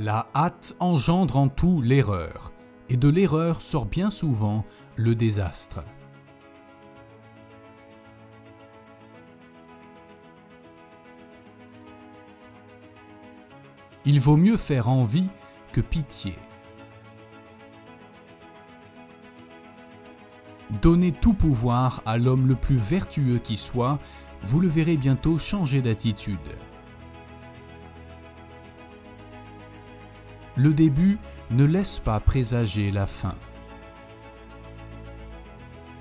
La hâte engendre en tout l'erreur, et de l'erreur sort bien souvent le désastre. Il vaut mieux faire envie que pitié. Donnez tout pouvoir à l'homme le plus vertueux qui soit, vous le verrez bientôt changer d'attitude. Le début ne laisse pas présager la fin.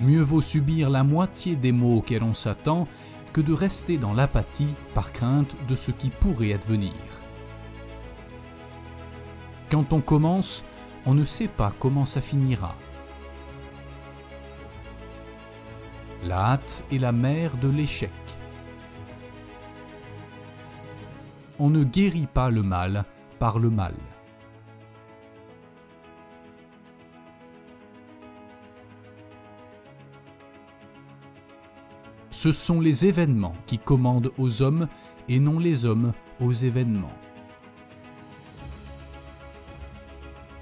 Mieux vaut subir la moitié des maux auxquels on s'attend que de rester dans l'apathie par crainte de ce qui pourrait advenir. Quand on commence, on ne sait pas comment ça finira. La hâte est la mère de l'échec. On ne guérit pas le mal par le mal. Ce sont les événements qui commandent aux hommes et non les hommes aux événements.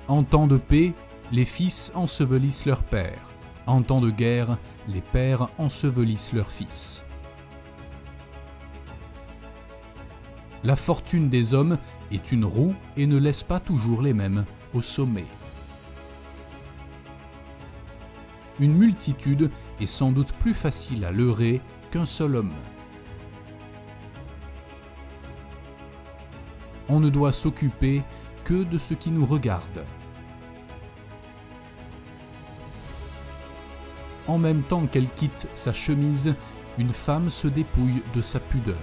En temps de paix, les fils ensevelissent leur père. En temps de guerre, les pères ensevelissent leurs fils. La fortune des hommes est une roue et ne laisse pas toujours les mêmes au sommet. Une multitude est sans doute plus facile à leurrer qu'un seul homme. On ne doit s'occuper que de ce qui nous regarde. En même temps qu'elle quitte sa chemise, une femme se dépouille de sa pudeur.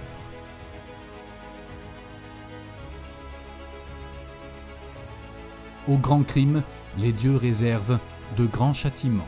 Au grand crime, les dieux réservent de grands châtiments.